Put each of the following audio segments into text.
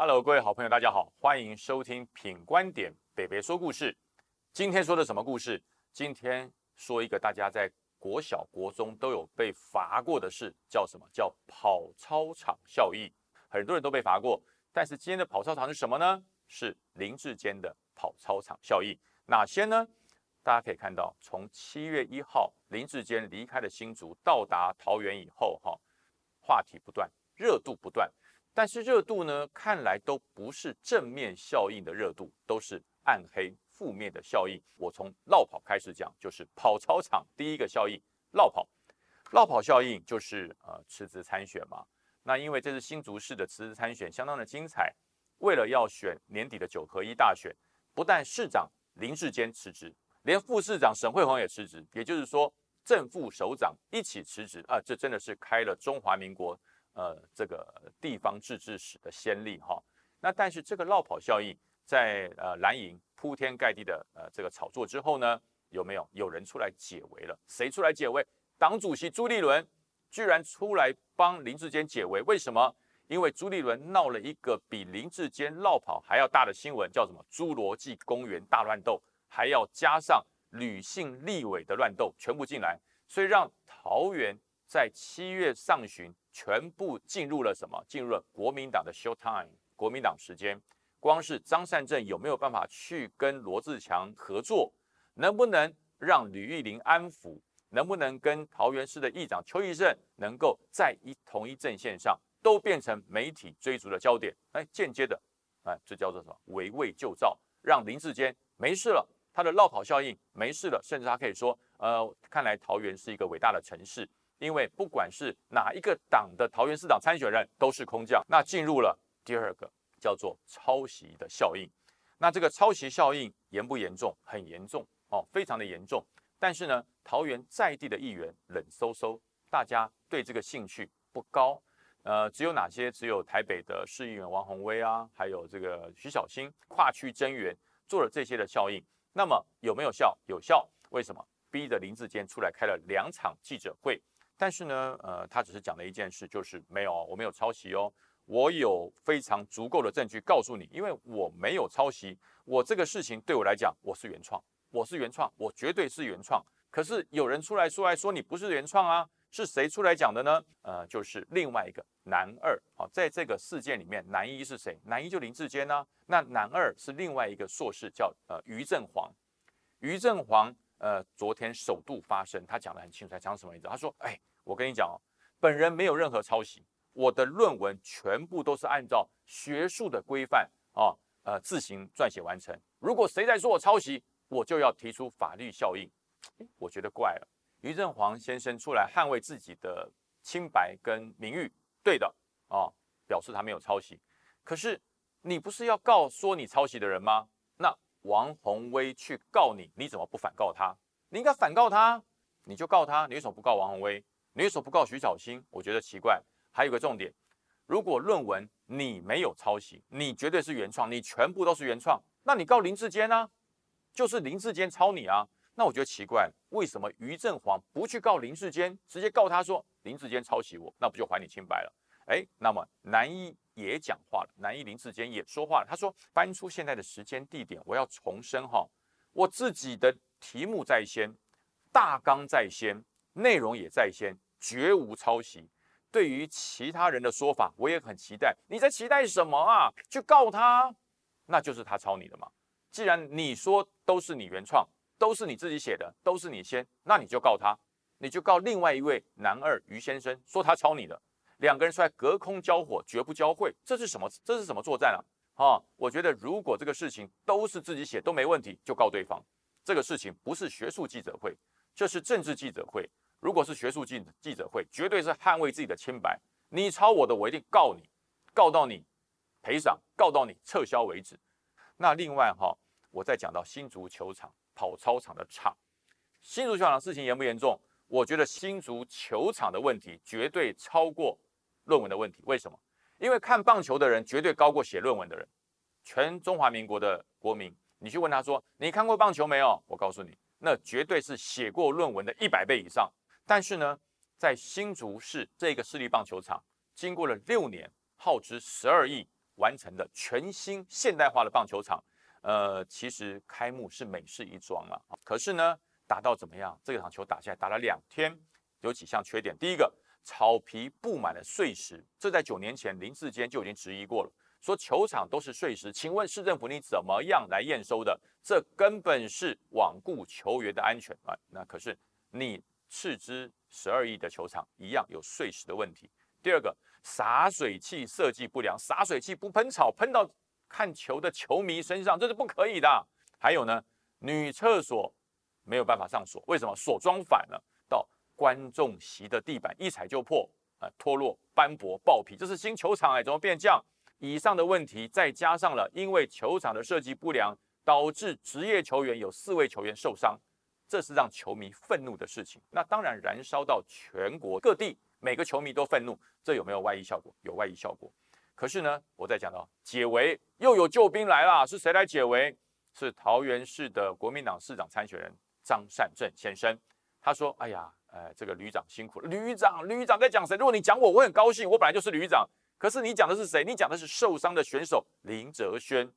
Hello，各位好朋友，大家好，欢迎收听品观点北北说故事。今天说的什么故事？今天说一个大家在国小、国中都有被罚过的事，叫什么？叫跑操场效应。很多人都被罚过，但是今天的跑操场是什么呢？是林志坚的跑操场效应。哪些呢？大家可以看到，从七月一号林志坚离开了新竹，到达桃园以后，哈，话题不断，热度不断。但是热度呢，看来都不是正面效应的热度，都是暗黑负面的效应。我从绕跑开始讲，就是跑操场第一个效应，绕跑。绕跑效应就是呃辞职参选嘛。那因为这是新竹市的辞职参选，相当的精彩。为了要选年底的九合一大选，不但市长林志坚辞职，连副市长沈惠宏也辞职，也就是说正副首长一起辞职啊，这真的是开了中华民国。呃，这个地方自治史的先例哈，那但是这个绕跑效应在呃蓝营铺天盖地的呃这个炒作之后呢，有没有有人出来解围了？谁出来解围？党主席朱立伦居然出来帮林志坚解围，为什么？因为朱立伦闹了一个比林志坚绕跑还要大的新闻，叫什么？侏罗纪公园大乱斗，还要加上女性立委的乱斗，全部进来，所以让桃园在七月上旬。全部进入了什么？进入了国民党的 show time，国民党时间。光是张善政有没有办法去跟罗志强合作？能不能让吕玉玲安抚？能不能跟桃园市的议长邱义胜能够在一同一阵线上，都变成媒体追逐的焦点？哎，间接的，哎，这叫做什么？围魏救赵，让林志坚没事了，他的绕跑效应没事了，甚至他可以说，呃，看来桃园是一个伟大的城市。因为不管是哪一个党的桃园市长参选人都是空降，那进入了第二个叫做抄袭的效应。那这个抄袭效应严不严重？很严重哦，非常的严重。但是呢，桃园在地的议员冷飕飕，大家对这个兴趣不高。呃，只有哪些？只有台北的市议员王宏威啊，还有这个徐小新跨区增援做了这些的效应。那么有没有效？有效。为什么？逼着林志坚出来开了两场记者会。但是呢，呃，他只是讲了一件事，就是没有，我没有抄袭哦，我有非常足够的证据告诉你，因为我没有抄袭，我这个事情对我来讲，我是原创，我是原创，我绝对是原创。可是有人出来说来说你不是原创啊，是谁出来讲的呢？呃，就是另外一个男二，好，在这个事件里面，男一是谁？男一就林志坚呢，那男二是另外一个硕士，叫呃于振煌，于振煌。呃，昨天首度发声，他讲得很清楚，他讲什么意思？他说：“哎，我跟你讲哦，本人没有任何抄袭，我的论文全部都是按照学术的规范啊，呃，自行撰写完成。如果谁在说我抄袭，我就要提出法律效应。”我觉得怪了，于振煌先生出来捍卫自己的清白跟名誉，对的啊，表示他没有抄袭。可是你不是要告说你抄袭的人吗？王宏威去告你，你怎么不反告他？你应该反告他，你就告他。你为什么不告王宏威？你为什么不告徐小青？我觉得奇怪。还有个重点，如果论文你没有抄袭，你绝对是原创，你全部都是原创，那你告林志坚呢？就是林志坚抄你啊？那我觉得奇怪，为什么于振煌不去告林志坚，直接告他说林志坚抄袭我，那不就还你清白了？哎，那么南一。也讲话了，南一林志坚也说话了。他说：“搬出现在的时间地点，我要重申哈，我自己的题目在先，大纲在先，内容也在先，绝无抄袭。对于其他人的说法，我也很期待。你在期待什么啊？去告他，那就是他抄你的嘛。既然你说都是你原创，都是你自己写的，都是你先，那你就告他，你就告另外一位男二于先生，说他抄你的。”两个人出来隔空交火，绝不交汇，这是什么？这是什么作战啊？啊，我觉得如果这个事情都是自己写都没问题，就告对方。这个事情不是学术记者会，这是政治记者会。如果是学术记记者会，绝对是捍卫自己的清白。你抄我的，我一定告你，告到你赔偿，告到你撤销为止。那另外哈，我再讲到新足球场跑操场的场，新足球场事情严不严重？我觉得新足球场的问题绝对超过。论文的问题，为什么？因为看棒球的人绝对高过写论文的人。全中华民国的国民，你去问他说：“你看过棒球没有？”我告诉你，那绝对是写过论文的一百倍以上。但是呢，在新竹市这个市立棒球场，经过了六年，耗资十二亿，完成的全新现代化的棒球场。呃，其实开幕是美事一桩了，可是呢，打到怎么样？这场球打下来打了两天，有几项缺点。第一个，草皮布满了碎石，这在九年前林志坚就已经质疑过了，说球场都是碎石，请问市政府你怎么样来验收的？这根本是罔顾球员的安全啊！那可是你斥资十二亿的球场一样有碎石的问题。第二个，洒水器设计不良，洒水器不喷草，喷到。看球的球迷身上，这是不可以的。还有呢，女厕所没有办法上锁，为什么？锁装反了，观众席的地板一踩就破，啊，脱落、斑驳、爆皮，这是新球场哎，怎么变这样？以上的问题再加上了，因为球场的设计不良，导致职业球员有四位球员受伤，这是让球迷愤怒的事情。那当然燃烧到全国各地，每个球迷都愤怒，这有没有外溢效果？有外溢效果。可是呢，我在讲到解围，又有救兵来了，是谁来解围？是桃园市的国民党市长参选人张善政先生。他说：“哎呀，呃，这个旅长辛苦了。旅长，旅长在讲谁？如果你讲我，我很高兴，我本来就是旅长。可是你讲的是谁？你讲的是受伤的选手林哲轩。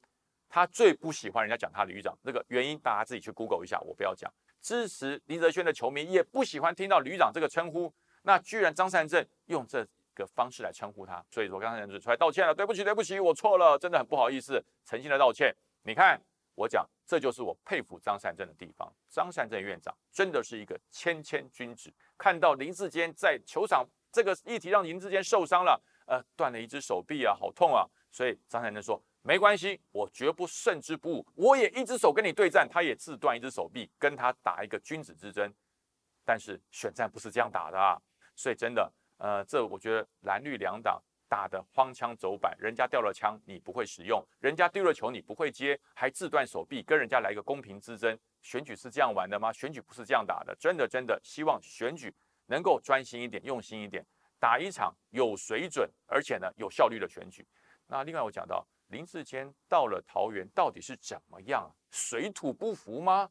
他最不喜欢人家讲他旅长，这个原因大家自己去 Google 一下，我不要讲。支持林哲轩的球迷也不喜欢听到旅长这个称呼。那居然张善政用这。”个方式来称呼他，所以说刚才就出来道歉了，对不起，对不起，我错了，真的很不好意思，诚心的道歉。你看我讲，这就是我佩服张善政的地方。张善政院长真的是一个谦谦君子。看到林志坚在球场这个议题让林志坚受伤了，呃，断了一只手臂啊，好痛啊。所以张善政说没关系，我绝不胜之不武，我也一只手跟你对战，他也自断一只手臂，跟他打一个君子之争。但是选战不是这样打的啊，所以真的。呃，这我觉得蓝绿两党打的荒腔走板，人家掉了枪你不会使用，人家丢了球你不会接，还自断手臂，跟人家来一个公平之争，选举是这样玩的吗？选举不是这样打的，真的真的希望选举能够专心一点，用心一点，打一场有水准而且呢有效率的选举。那另外我讲到林志坚到了桃园到底是怎么样？水土不服吗？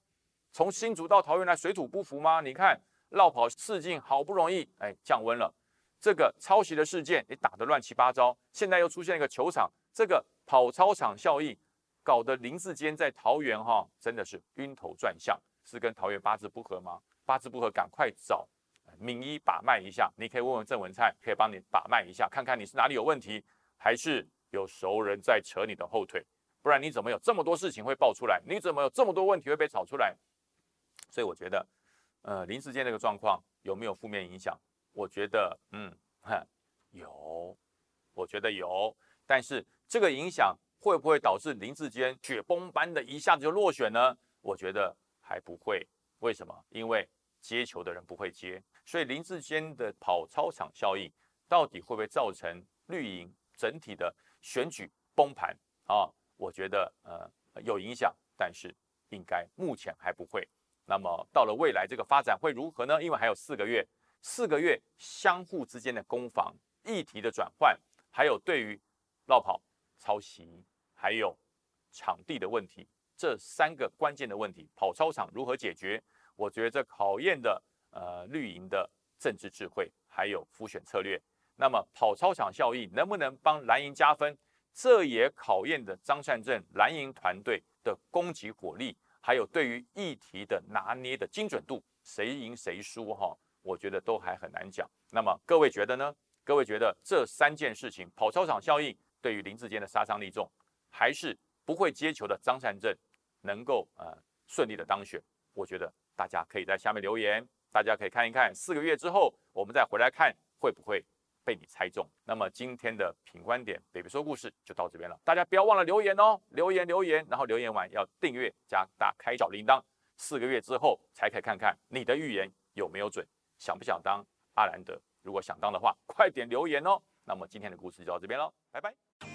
从新竹到桃园来水土不服吗？你看绕跑四境好不容易哎降温了。这个抄袭的事件也打得乱七八糟，现在又出现一个球场，这个跑操场效应，搞得林志坚在桃园哈真的是晕头转向，是跟桃园八字不合吗？八字不合，赶快找名医把脉一下。你可以问问郑文灿，可以帮你把脉一下，看看你是哪里有问题，还是有熟人在扯你的后腿，不然你怎么有这么多事情会爆出来？你怎么有这么多问题会被炒出来？所以我觉得，呃，林志坚这个状况有没有负面影响？我觉得，嗯，哈有，我觉得有，但是这个影响会不会导致林志坚雪崩般的一下子就落选呢？我觉得还不会。为什么？因为接球的人不会接，所以林志坚的跑操场效应到底会不会造成绿营整体的选举崩盘啊？我觉得，呃，有影响，但是应该目前还不会。那么到了未来，这个发展会如何呢？因为还有四个月。四个月相互之间的攻防、议题的转换，还有对于绕跑、抄袭，还有场地的问题，这三个关键的问题，跑操场如何解决？我觉得这考验的呃绿营的政治智慧，还有复选策略。那么跑操场效应能不能帮蓝营加分？这也考验的张善政蓝营团队的攻击火力，还有对于议题的拿捏的精准度，谁赢谁输哈？我觉得都还很难讲。那么各位觉得呢？各位觉得这三件事情，跑操场效应对于林志坚的杀伤力重，还是不会接球的张善政能够呃顺利的当选？我觉得大家可以在下面留言，大家可以看一看，四个月之后我们再回来看会不会被你猜中。那么今天的品观点北北说故事就到这边了，大家不要忘了留言哦，留言留言，然后留言完要订阅加打开小铃铛，四个月之后才可以看看你的预言有没有准。想不想当阿兰德？如果想当的话，快点留言哦。那么今天的故事就到这边喽，拜拜。